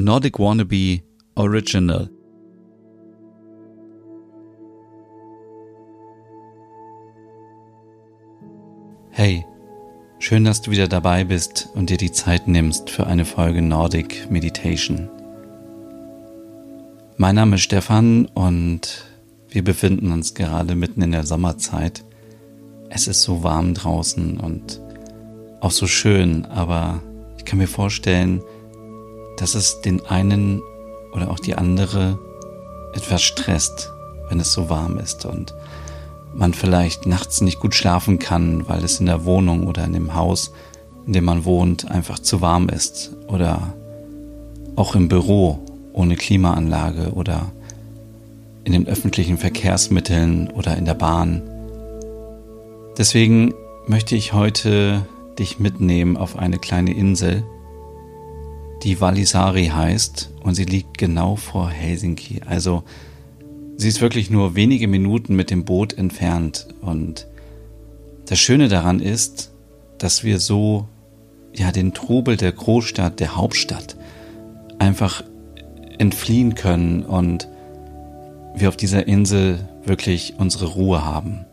Nordic Wannabe Original. Hey, schön, dass du wieder dabei bist und dir die Zeit nimmst für eine Folge Nordic Meditation. Mein Name ist Stefan und wir befinden uns gerade mitten in der Sommerzeit. Es ist so warm draußen und auch so schön, aber ich kann mir vorstellen, dass es den einen oder auch die andere etwas stresst, wenn es so warm ist und man vielleicht nachts nicht gut schlafen kann, weil es in der Wohnung oder in dem Haus, in dem man wohnt, einfach zu warm ist oder auch im Büro ohne Klimaanlage oder in den öffentlichen Verkehrsmitteln oder in der Bahn. Deswegen möchte ich heute dich mitnehmen auf eine kleine Insel, die Valisari heißt und sie liegt genau vor Helsinki. Also sie ist wirklich nur wenige Minuten mit dem Boot entfernt und das Schöne daran ist, dass wir so ja den Trubel der Großstadt, der Hauptstadt einfach entfliehen können und wir auf dieser Insel wirklich unsere Ruhe haben.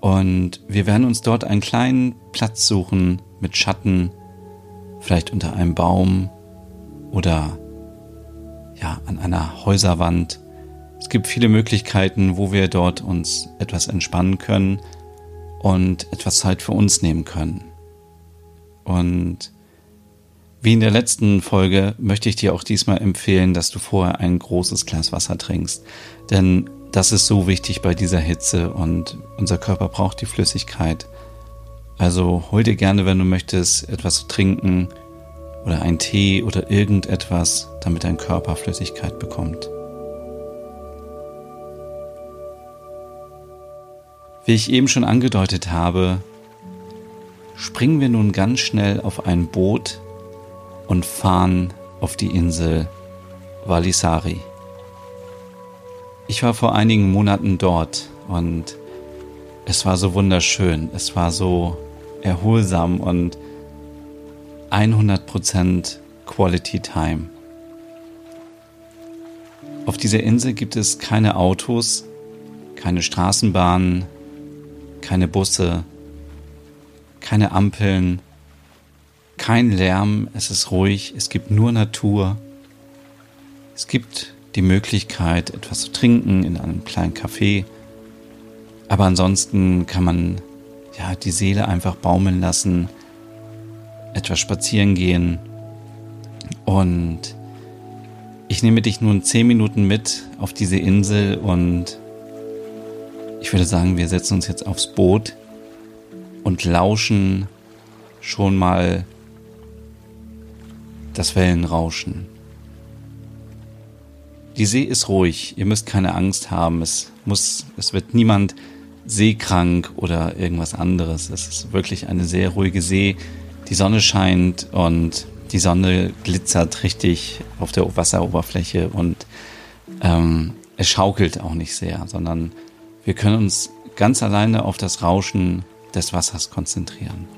Und wir werden uns dort einen kleinen Platz suchen mit Schatten, vielleicht unter einem Baum oder ja, an einer Häuserwand. Es gibt viele Möglichkeiten, wo wir dort uns etwas entspannen können und etwas Zeit für uns nehmen können. Und wie in der letzten Folge möchte ich dir auch diesmal empfehlen, dass du vorher ein großes Glas Wasser trinkst. Denn das ist so wichtig bei dieser Hitze und unser Körper braucht die Flüssigkeit. Also hol dir gerne, wenn du möchtest, etwas zu trinken oder einen Tee oder irgendetwas, damit dein Körper Flüssigkeit bekommt. Wie ich eben schon angedeutet habe, springen wir nun ganz schnell auf ein Boot und fahren auf die Insel Valisari. Ich war vor einigen Monaten dort und es war so wunderschön, es war so erholsam und 100% Quality Time. Auf dieser Insel gibt es keine Autos, keine Straßenbahnen, keine Busse, keine Ampeln, kein Lärm, es ist ruhig, es gibt nur Natur. Es gibt die Möglichkeit, etwas zu trinken in einem kleinen Café. Aber ansonsten kann man ja die Seele einfach baumeln lassen, etwas spazieren gehen. Und ich nehme dich nun zehn Minuten mit auf diese Insel und ich würde sagen, wir setzen uns jetzt aufs Boot und lauschen schon mal das Wellenrauschen. Die See ist ruhig, ihr müsst keine Angst haben, es muss, es wird niemand seekrank oder irgendwas anderes. Es ist wirklich eine sehr ruhige See. Die Sonne scheint und die Sonne glitzert richtig auf der Wasseroberfläche und ähm, es schaukelt auch nicht sehr, sondern wir können uns ganz alleine auf das Rauschen des Wassers konzentrieren.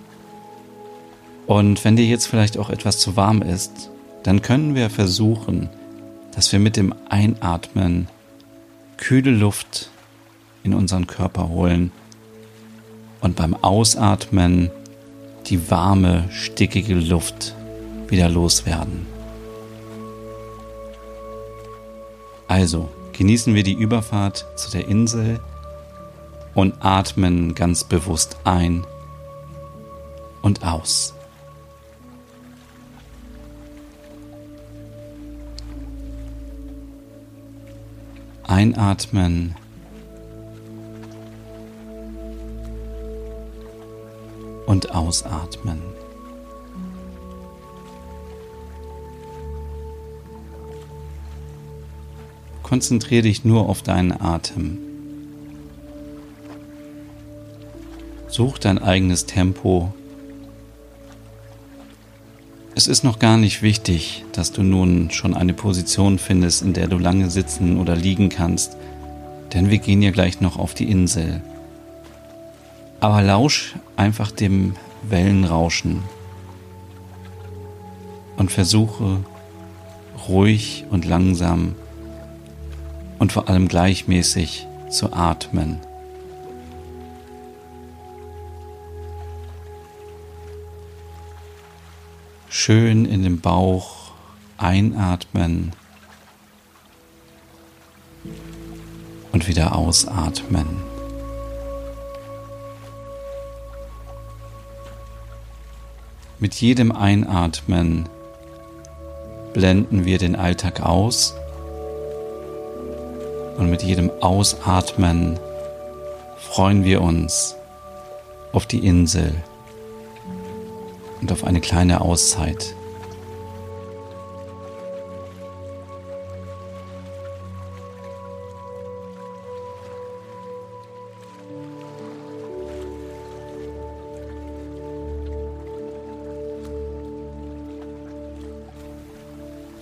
Und wenn dir jetzt vielleicht auch etwas zu warm ist, dann können wir versuchen, dass wir mit dem Einatmen kühle Luft in unseren Körper holen und beim Ausatmen die warme, stickige Luft wieder loswerden. Also genießen wir die Überfahrt zu der Insel und atmen ganz bewusst ein und aus. Einatmen. Ausatmen. Konzentriere dich nur auf deinen Atem. Such dein eigenes Tempo es ist noch gar nicht wichtig, dass du nun schon eine Position findest, in der du lange sitzen oder liegen kannst, denn wir gehen ja gleich noch auf die Insel. Aber lausch einfach dem Wellenrauschen und versuche ruhig und langsam und vor allem gleichmäßig zu atmen. Schön in den Bauch einatmen und wieder ausatmen. Mit jedem Einatmen blenden wir den Alltag aus und mit jedem Ausatmen freuen wir uns auf die Insel und auf eine kleine Auszeit.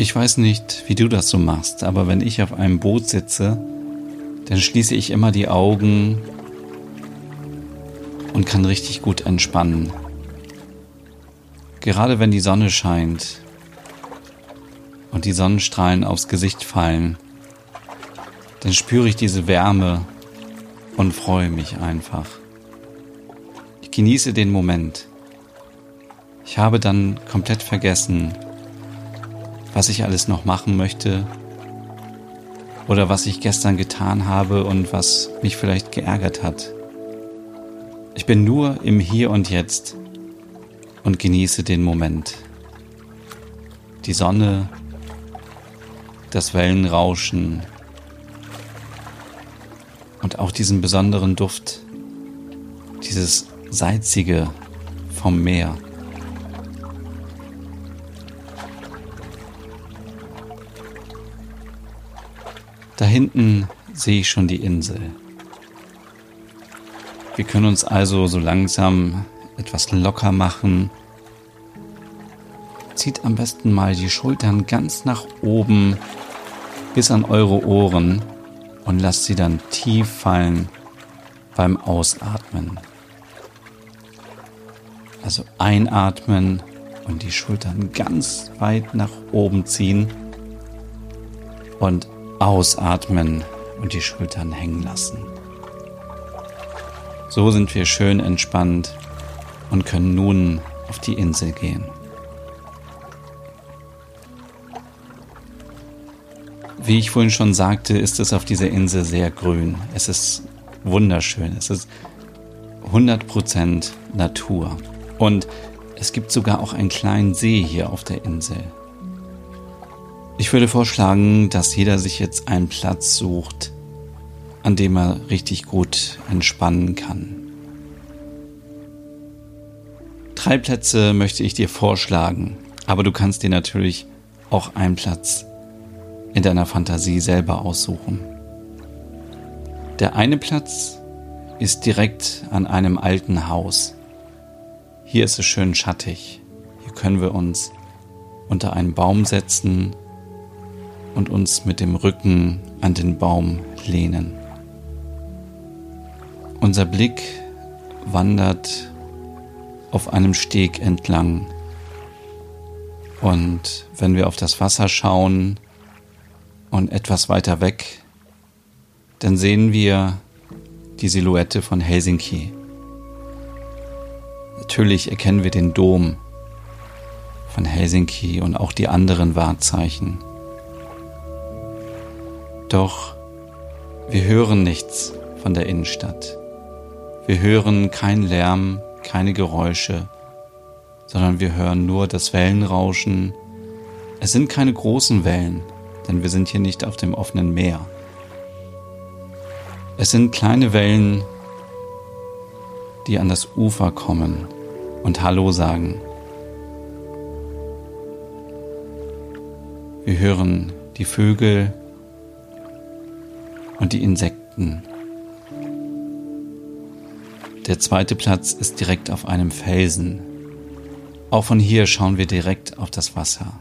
Ich weiß nicht, wie du das so machst, aber wenn ich auf einem Boot sitze, dann schließe ich immer die Augen und kann richtig gut entspannen. Gerade wenn die Sonne scheint und die Sonnenstrahlen aufs Gesicht fallen, dann spüre ich diese Wärme und freue mich einfach. Ich genieße den Moment. Ich habe dann komplett vergessen, was ich alles noch machen möchte oder was ich gestern getan habe und was mich vielleicht geärgert hat. Ich bin nur im Hier und Jetzt und genieße den Moment. Die Sonne, das Wellenrauschen und auch diesen besonderen Duft, dieses salzige vom Meer. Hinten sehe ich schon die Insel. Wir können uns also so langsam etwas locker machen. Zieht am besten mal die Schultern ganz nach oben bis an eure Ohren und lasst sie dann tief fallen beim Ausatmen. Also einatmen und die Schultern ganz weit nach oben ziehen und Ausatmen und die Schultern hängen lassen. So sind wir schön entspannt und können nun auf die Insel gehen. Wie ich vorhin schon sagte, ist es auf dieser Insel sehr grün. Es ist wunderschön. Es ist 100% Natur. Und es gibt sogar auch einen kleinen See hier auf der Insel. Ich würde vorschlagen, dass jeder sich jetzt einen Platz sucht, an dem er richtig gut entspannen kann. Drei Plätze möchte ich dir vorschlagen, aber du kannst dir natürlich auch einen Platz in deiner Fantasie selber aussuchen. Der eine Platz ist direkt an einem alten Haus. Hier ist es schön schattig. Hier können wir uns unter einen Baum setzen und uns mit dem Rücken an den Baum lehnen. Unser Blick wandert auf einem Steg entlang. Und wenn wir auf das Wasser schauen und etwas weiter weg, dann sehen wir die Silhouette von Helsinki. Natürlich erkennen wir den Dom von Helsinki und auch die anderen Wahrzeichen. Doch wir hören nichts von der Innenstadt. Wir hören keinen Lärm, keine Geräusche, sondern wir hören nur das Wellenrauschen. Es sind keine großen Wellen, denn wir sind hier nicht auf dem offenen Meer. Es sind kleine Wellen, die an das Ufer kommen und Hallo sagen. Wir hören die Vögel, und die Insekten. Der zweite Platz ist direkt auf einem Felsen. Auch von hier schauen wir direkt auf das Wasser.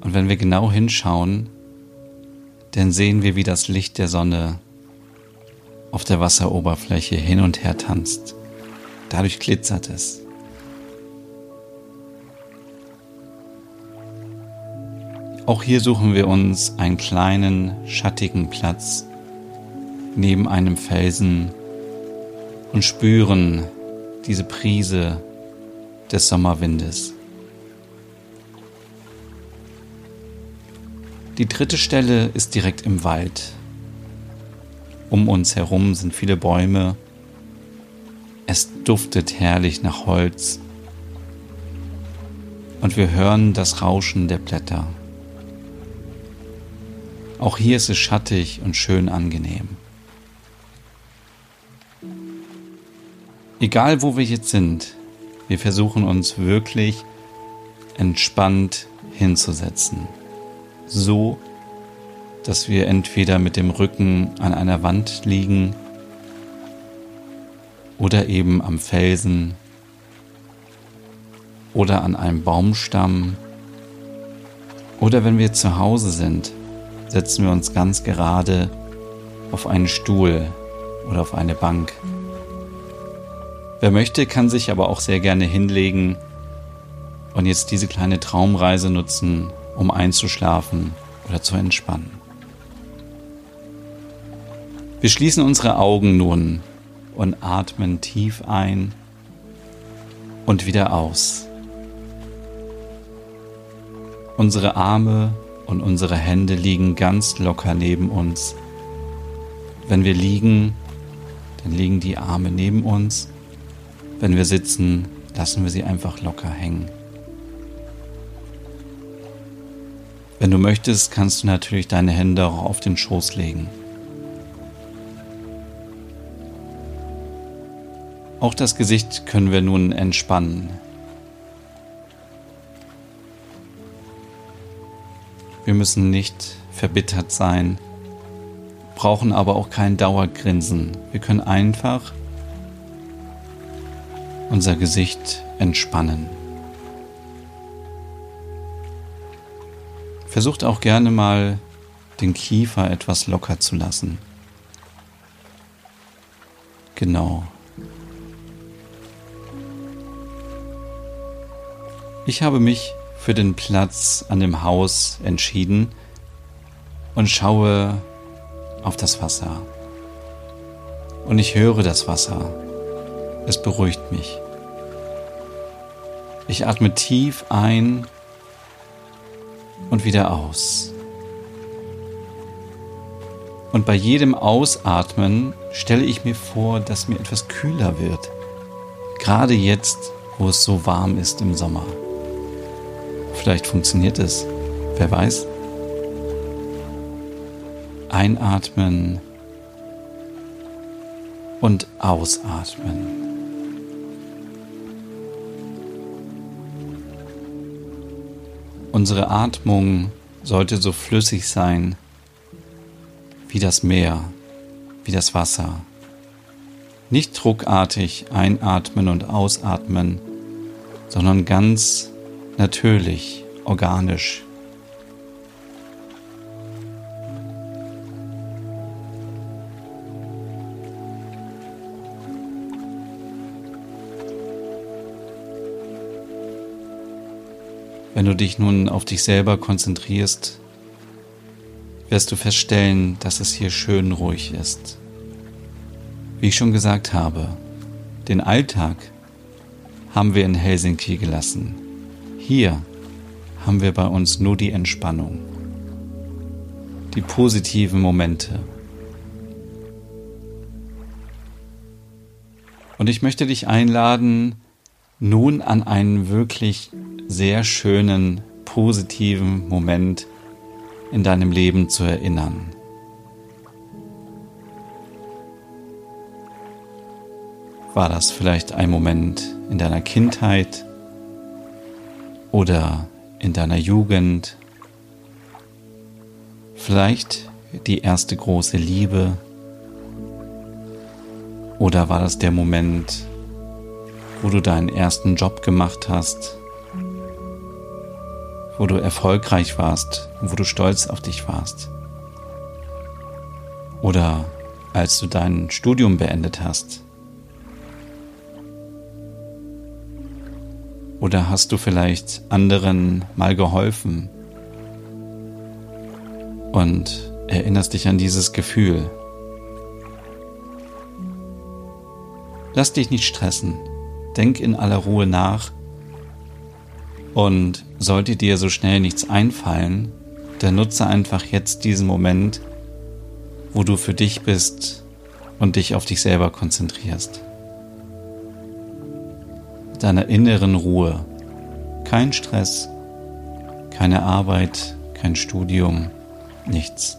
Und wenn wir genau hinschauen, dann sehen wir, wie das Licht der Sonne auf der Wasseroberfläche hin und her tanzt. Dadurch glitzert es. Auch hier suchen wir uns einen kleinen, schattigen Platz neben einem Felsen und spüren diese Prise des Sommerwindes. Die dritte Stelle ist direkt im Wald. Um uns herum sind viele Bäume. Es duftet herrlich nach Holz. Und wir hören das Rauschen der Blätter. Auch hier ist es schattig und schön angenehm. Egal wo wir jetzt sind, wir versuchen uns wirklich entspannt hinzusetzen so, dass wir entweder mit dem Rücken an einer Wand liegen oder eben am Felsen oder an einem Baumstamm oder wenn wir zu Hause sind, setzen wir uns ganz gerade auf einen Stuhl oder auf eine Bank. Wer möchte, kann sich aber auch sehr gerne hinlegen und jetzt diese kleine Traumreise nutzen, um einzuschlafen oder zu entspannen. Wir schließen unsere Augen nun und atmen tief ein und wieder aus. Unsere Arme und unsere Hände liegen ganz locker neben uns. Wenn wir liegen, dann liegen die Arme neben uns. Wenn wir sitzen, lassen wir sie einfach locker hängen. Wenn du möchtest, kannst du natürlich deine Hände auch auf den Schoß legen. Auch das Gesicht können wir nun entspannen. Wir müssen nicht verbittert sein, brauchen aber auch kein Dauergrinsen. Wir können einfach unser Gesicht entspannen. Versucht auch gerne mal den Kiefer etwas locker zu lassen. Genau. Ich habe mich für den Platz an dem Haus entschieden und schaue auf das Wasser. Und ich höre das Wasser. Es beruhigt mich. Ich atme tief ein und wieder aus. Und bei jedem Ausatmen stelle ich mir vor, dass mir etwas kühler wird. Gerade jetzt, wo es so warm ist im Sommer. Vielleicht funktioniert es. Wer weiß? Einatmen und ausatmen. Unsere Atmung sollte so flüssig sein wie das Meer, wie das Wasser. Nicht druckartig einatmen und ausatmen, sondern ganz natürlich, organisch. Wenn du dich nun auf dich selber konzentrierst, wirst du feststellen, dass es hier schön ruhig ist. Wie ich schon gesagt habe, den Alltag haben wir in Helsinki gelassen. Hier haben wir bei uns nur die Entspannung, die positiven Momente. Und ich möchte dich einladen, nun an einen wirklich sehr schönen, positiven Moment in deinem Leben zu erinnern. War das vielleicht ein Moment in deiner Kindheit oder in deiner Jugend? Vielleicht die erste große Liebe? Oder war das der Moment, wo du deinen ersten Job gemacht hast, wo du erfolgreich warst wo du stolz auf dich warst. Oder als du dein Studium beendet hast. Oder hast du vielleicht anderen mal geholfen und erinnerst dich an dieses Gefühl. Lass dich nicht stressen. Denk in aller Ruhe nach. Und sollte dir so schnell nichts einfallen, dann nutze einfach jetzt diesen Moment, wo du für dich bist und dich auf dich selber konzentrierst. Deiner inneren Ruhe. Kein Stress, keine Arbeit, kein Studium, nichts.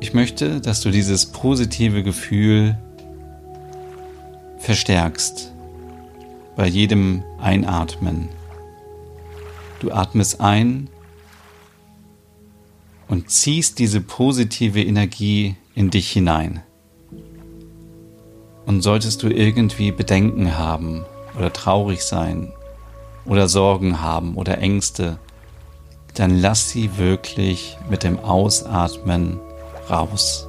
Ich möchte, dass du dieses positive Gefühl verstärkst bei jedem Einatmen. Du atmest ein und ziehst diese positive Energie in dich hinein. Und solltest du irgendwie Bedenken haben oder traurig sein oder Sorgen haben oder Ängste, dann lass sie wirklich mit dem Ausatmen raus.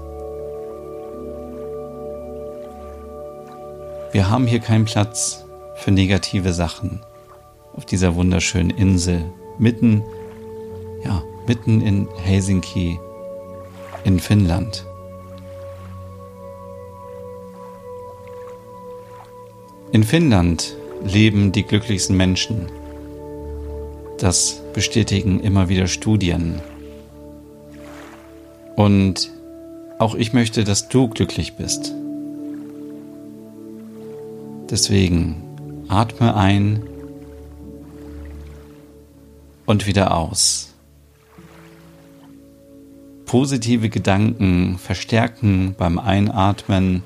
Wir haben hier keinen Platz für negative Sachen auf dieser wunderschönen Insel, mitten, ja, mitten in Helsinki in Finnland. In Finnland leben die glücklichsten Menschen. Das bestätigen immer wieder Studien. Und auch ich möchte, dass du glücklich bist. Deswegen atme ein und wieder aus. Positive Gedanken verstärken beim Einatmen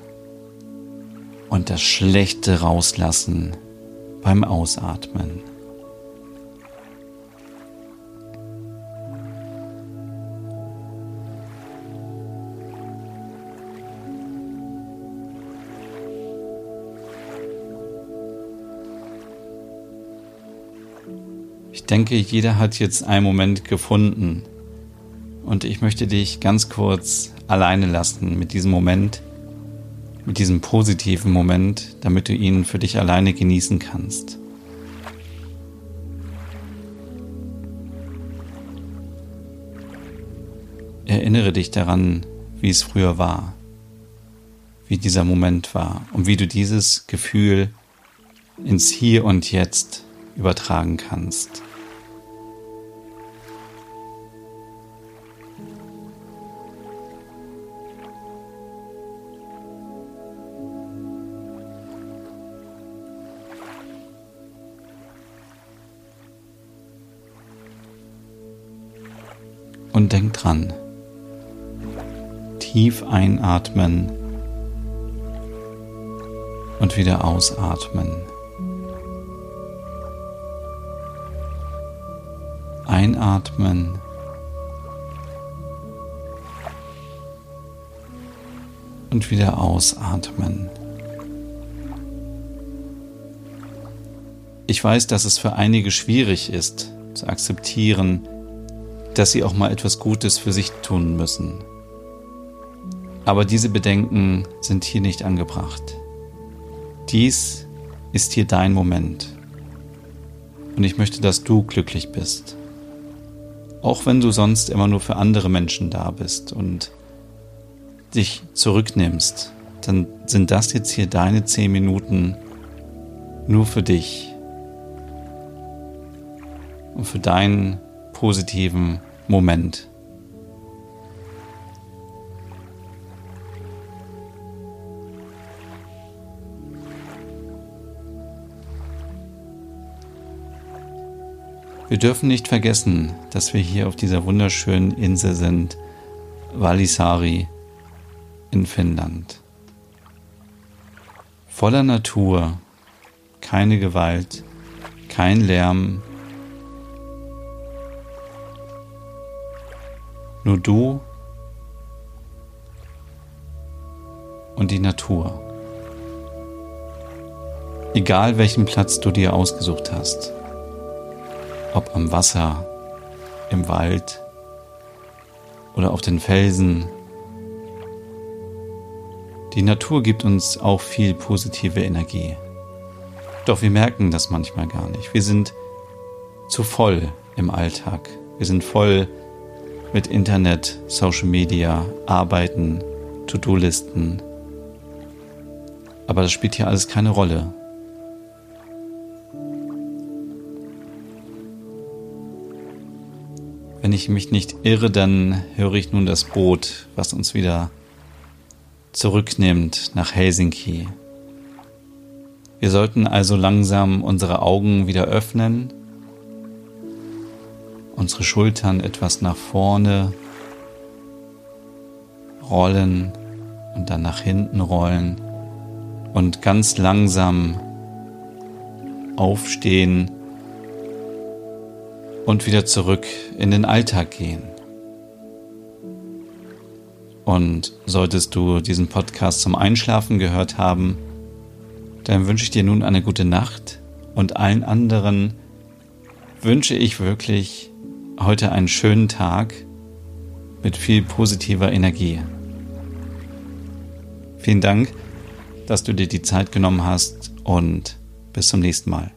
und das Schlechte rauslassen beim Ausatmen. Ich denke, jeder hat jetzt einen Moment gefunden. Und ich möchte dich ganz kurz alleine lassen mit diesem Moment, mit diesem positiven Moment, damit du ihn für dich alleine genießen kannst. Erinnere dich daran, wie es früher war, wie dieser Moment war und wie du dieses Gefühl ins Hier und Jetzt übertragen kannst. Und denk dran, tief einatmen und wieder ausatmen. Einatmen. Und wieder ausatmen. Ich weiß, dass es für einige schwierig ist zu akzeptieren, dass sie auch mal etwas Gutes für sich tun müssen. Aber diese Bedenken sind hier nicht angebracht. Dies ist hier dein Moment. Und ich möchte, dass du glücklich bist. Auch wenn du sonst immer nur für andere Menschen da bist und dich zurücknimmst, dann sind das jetzt hier deine zehn Minuten nur für dich und für deinen positiven Moment. Wir dürfen nicht vergessen, dass wir hier auf dieser wunderschönen Insel sind, Valisari in Finnland. Voller Natur, keine Gewalt, kein Lärm, Nur du und die Natur. Egal welchen Platz du dir ausgesucht hast, ob am Wasser, im Wald oder auf den Felsen, die Natur gibt uns auch viel positive Energie. Doch wir merken das manchmal gar nicht. Wir sind zu voll im Alltag. Wir sind voll mit Internet, Social Media, Arbeiten, To-Do-Listen. Aber das spielt hier alles keine Rolle. Wenn ich mich nicht irre, dann höre ich nun das Boot, was uns wieder zurücknimmt nach Helsinki. Wir sollten also langsam unsere Augen wieder öffnen, unsere Schultern etwas nach vorne rollen und dann nach hinten rollen und ganz langsam aufstehen und wieder zurück in den Alltag gehen. Und solltest du diesen Podcast zum Einschlafen gehört haben, dann wünsche ich dir nun eine gute Nacht und allen anderen wünsche ich wirklich heute einen schönen Tag mit viel positiver Energie. Vielen Dank, dass du dir die Zeit genommen hast und bis zum nächsten Mal.